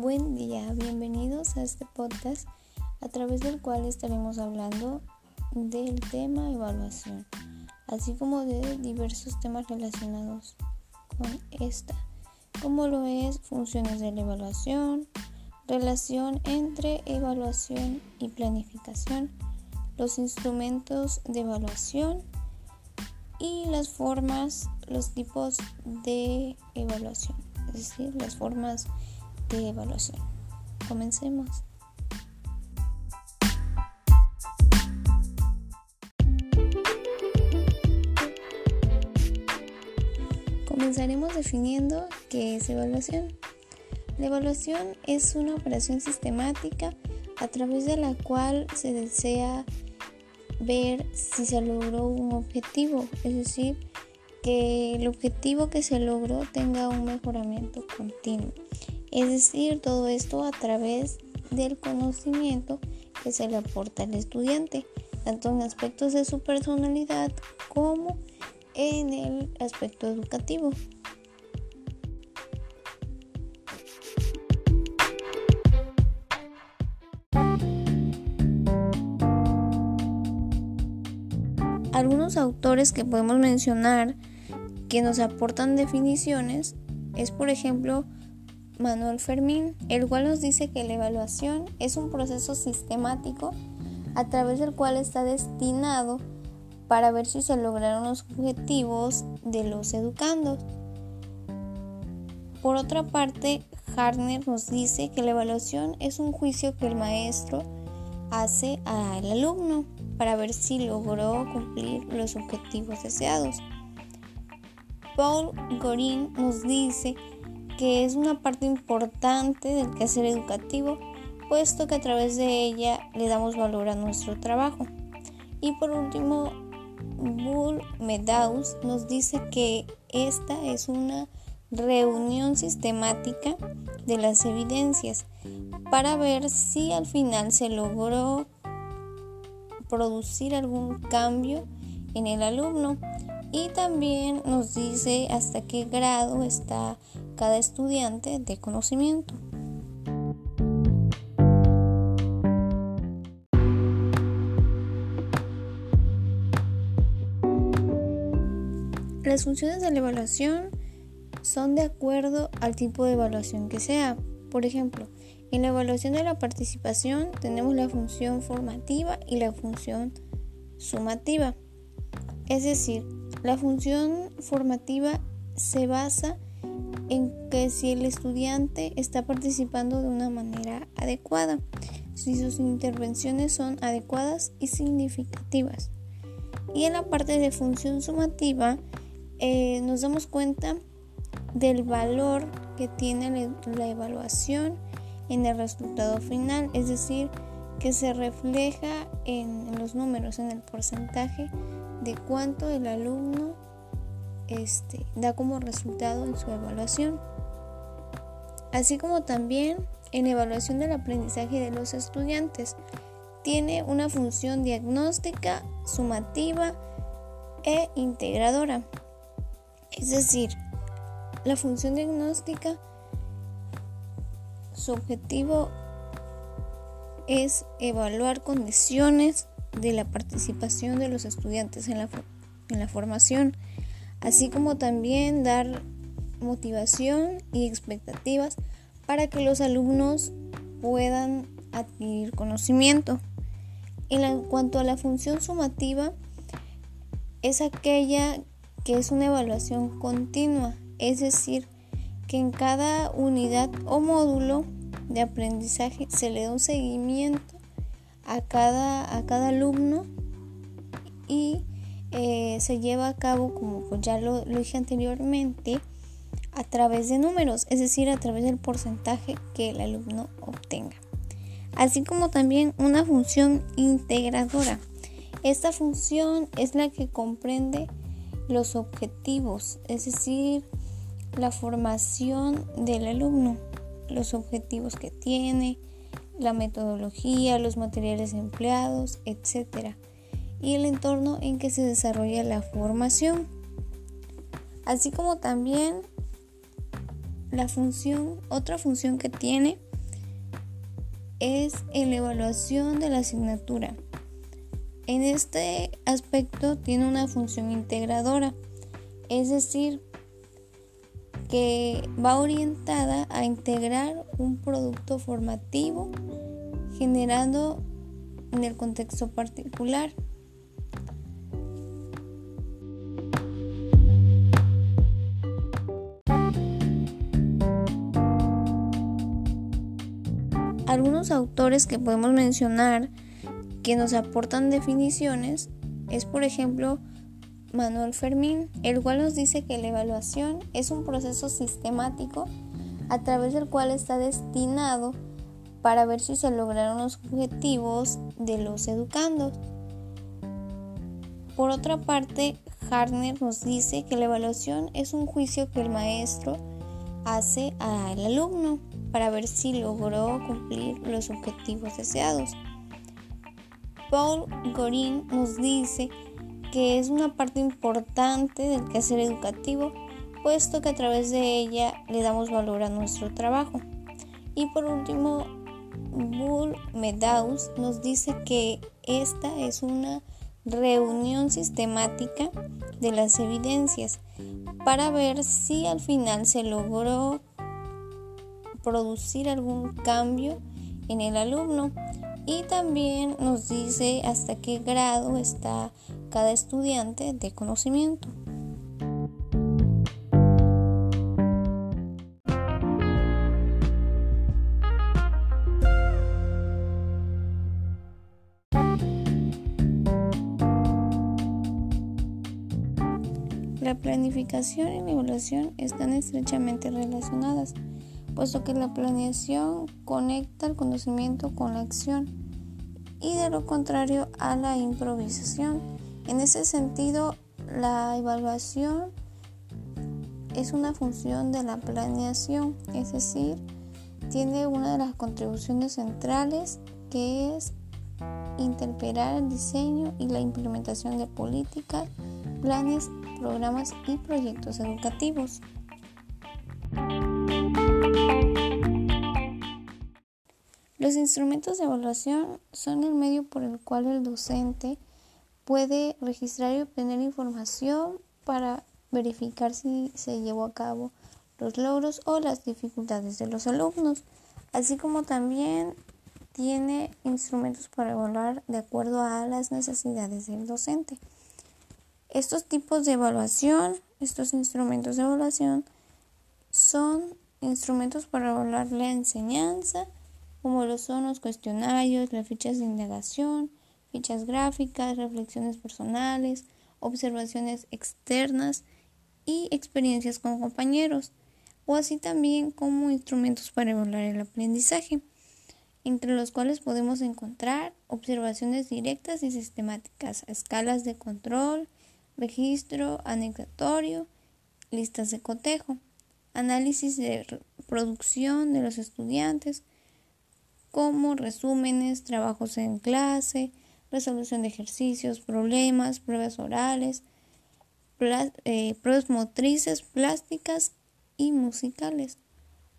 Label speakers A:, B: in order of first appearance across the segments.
A: Buen día, bienvenidos a este podcast a través del cual estaremos hablando del tema evaluación, así como de diversos temas relacionados con esta, como lo es funciones de la evaluación, relación entre evaluación y planificación, los instrumentos de evaluación y las formas, los tipos de evaluación, es decir, las formas de evaluación. Comencemos. Comenzaremos definiendo qué es evaluación. La evaluación es una operación sistemática a través de la cual se desea ver si se logró un objetivo, es decir, que el objetivo que se logró tenga un mejoramiento continuo. Es decir, todo esto a través del conocimiento que se le aporta al estudiante, tanto en aspectos de su personalidad como en el aspecto educativo. Algunos autores que podemos mencionar que nos aportan definiciones es, por ejemplo, Manuel Fermín, el cual nos dice que la evaluación es un proceso sistemático a través del cual está destinado para ver si se lograron los objetivos de los educandos. Por otra parte, Hartner nos dice que la evaluación es un juicio que el maestro hace al alumno para ver si logró cumplir los objetivos deseados. Paul Gorin nos dice que es una parte importante del quehacer educativo, puesto que a través de ella le damos valor a nuestro trabajo. Y por último, Bull Meadows nos dice que esta es una reunión sistemática de las evidencias para ver si al final se logró producir algún cambio en el alumno y también nos dice hasta qué grado está cada estudiante de conocimiento. Las funciones de la evaluación son de acuerdo al tipo de evaluación que sea. Por ejemplo, en la evaluación de la participación tenemos la función formativa y la función sumativa. Es decir, la función formativa se basa en que si el estudiante está participando de una manera adecuada, si sus intervenciones son adecuadas y significativas. Y en la parte de función sumativa eh, nos damos cuenta del valor que tiene la evaluación en el resultado final, es decir, que se refleja en, los números, en el porcentaje de cuánto el alumno este, da como resultado en su evaluación. Así como también en evaluación del aprendizaje de los estudiantes. Tiene una función diagnóstica, sumativa e integradora. Es decir, la función diagnóstica, su objetivo es evaluar condiciones de la participación de los estudiantes en la, en la formación, así como también dar motivación y expectativas para que los alumnos puedan adquirir conocimiento. En cuanto a la función sumativa, es aquella que es una evaluación continua, es decir, que en cada unidad o módulo de aprendizaje se le da un seguimiento a cada, a cada alumno y eh, se lleva a cabo, como pues ya lo, lo dije anteriormente, a través de números, es decir, a través del porcentaje que el alumno obtenga. Así como también una función integradora. Esta función es la que comprende los objetivos, es decir, la formación del alumno, los objetivos que tiene, la metodología, los materiales empleados, etc. Y el entorno en que se desarrolla la formación. Así como también la función, otra función que tiene es la evaluación de la asignatura. En este aspecto tiene una función integradora, es decir, que va orientada a integrar un producto formativo generando en el contexto particular. Algunos autores que podemos mencionar que nos aportan definiciones es por ejemplo Manuel Fermín, el cual nos dice que la evaluación es un proceso sistemático a través del cual está destinado para ver si se lograron los objetivos de los educandos. Por otra parte, Hartner nos dice que la evaluación es un juicio que el maestro hace al alumno para ver si logró cumplir los objetivos deseados. Paul Gorin nos dice que es una parte importante del quehacer educativo, puesto que a través de ella le damos valor a nuestro trabajo. Y por último, Bull Meadows nos dice que esta es una reunión sistemática de las evidencias para ver si al final se logró producir algún cambio en el alumno y también nos dice hasta qué grado está cada estudiante de conocimiento. La planificación y la evaluación están estrechamente relacionadas, puesto que la planeación conecta el conocimiento con la acción y de lo contrario a la improvisación. En ese sentido, la evaluación es una función de la planeación, es decir, tiene una de las contribuciones centrales que es interpelar el diseño y la implementación de políticas, planes programas y proyectos educativos. Los instrumentos de evaluación son el medio por el cual el docente puede registrar y obtener información para verificar si se llevó a cabo los logros o las dificultades de los alumnos, así como también tiene instrumentos para evaluar de acuerdo a las necesidades del docente. Estos tipos de evaluación, estos instrumentos de evaluación, son instrumentos para evaluar la enseñanza, como lo son los cuestionarios, las fichas de indagación, fichas gráficas, reflexiones personales, observaciones externas y experiencias con compañeros, o así también como instrumentos para evaluar el aprendizaje, entre los cuales podemos encontrar observaciones directas y sistemáticas, escalas de control, registro anecdotorio, listas de cotejo, análisis de producción de los estudiantes, como resúmenes, trabajos en clase, resolución de ejercicios, problemas, pruebas orales, eh, pruebas motrices, plásticas y musicales,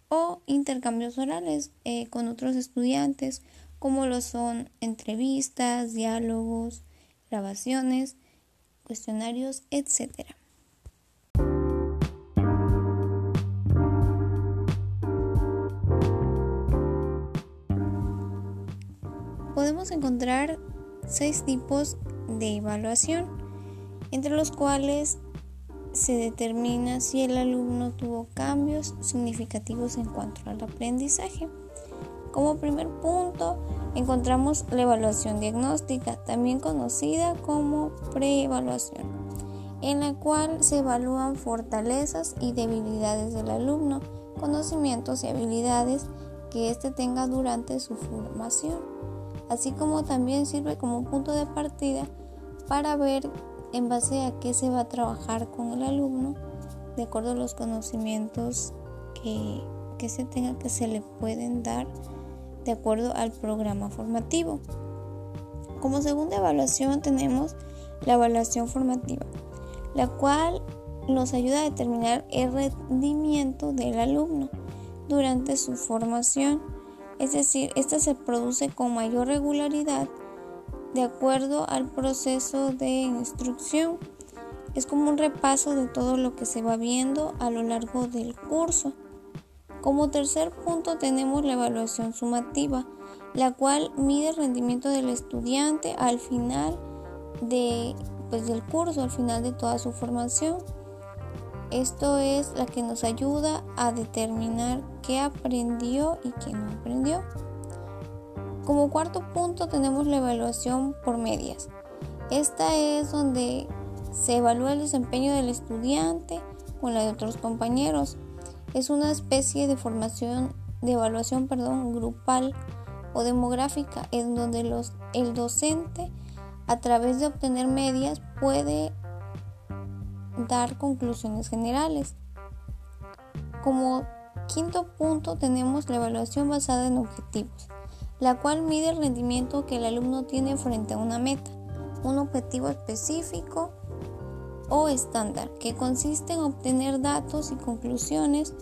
A: o intercambios orales eh, con otros estudiantes, como lo son entrevistas, diálogos, grabaciones, cuestionarios, etc. Podemos encontrar seis tipos de evaluación, entre los cuales se determina si el alumno tuvo cambios significativos en cuanto al aprendizaje. Como primer punto, encontramos la evaluación diagnóstica, también conocida como preevaluación, en la cual se evalúan fortalezas y debilidades del alumno, conocimientos y habilidades que éste tenga durante su formación, así como también sirve como punto de partida para ver en base a qué se va a trabajar con el alumno de acuerdo a los conocimientos que, que se tenga que se le pueden dar de acuerdo al programa formativo. Como segunda evaluación tenemos la evaluación formativa, la cual nos ayuda a determinar el rendimiento del alumno durante su formación Es decir, esta se produce con mayor regularidad de acuerdo al proceso de instrucción. Es como un repaso de todo lo que se va viendo a lo largo del curso. Como tercer punto tenemos la evaluación sumativa, la cual mide el rendimiento del estudiante al final de, pues, del curso, al final de toda su formación. Esto es la que nos ayuda a determinar qué aprendió y qué no aprendió. Como cuarto punto tenemos la evaluación por medias. Esta es donde se evalúa el desempeño del estudiante con la de otros compañeros. Es una especie de formación de evaluación, perdón, grupal o demográfica en donde los, el docente a través de obtener medias puede dar conclusiones generales. Como quinto punto tenemos la evaluación basada en objetivos, la cual mide el rendimiento que el alumno tiene frente a una meta, un objetivo específico o estándar, que consiste en obtener datos y conclusiones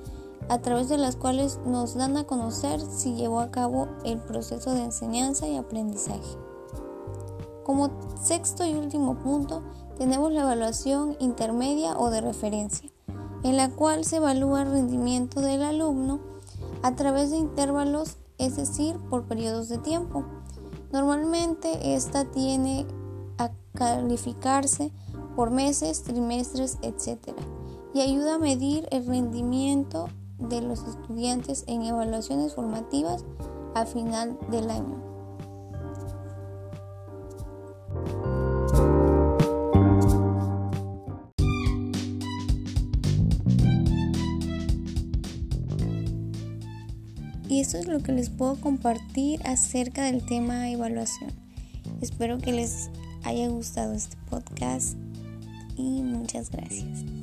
A: a través de las cuales nos dan a conocer si llevó a cabo el proceso de enseñanza y aprendizaje. Como sexto y último punto, tenemos la evaluación intermedia o de referencia, en la cual se evalúa el rendimiento del alumno a través de intervalos, es decir, por periodos de tiempo. Normalmente esta tiene a calificarse por meses, trimestres, etc. y ayuda a medir el rendimiento de los estudiantes en evaluaciones formativas a final del año. Y esto es lo que les puedo compartir acerca del tema evaluación. Espero que les haya gustado este podcast y muchas gracias.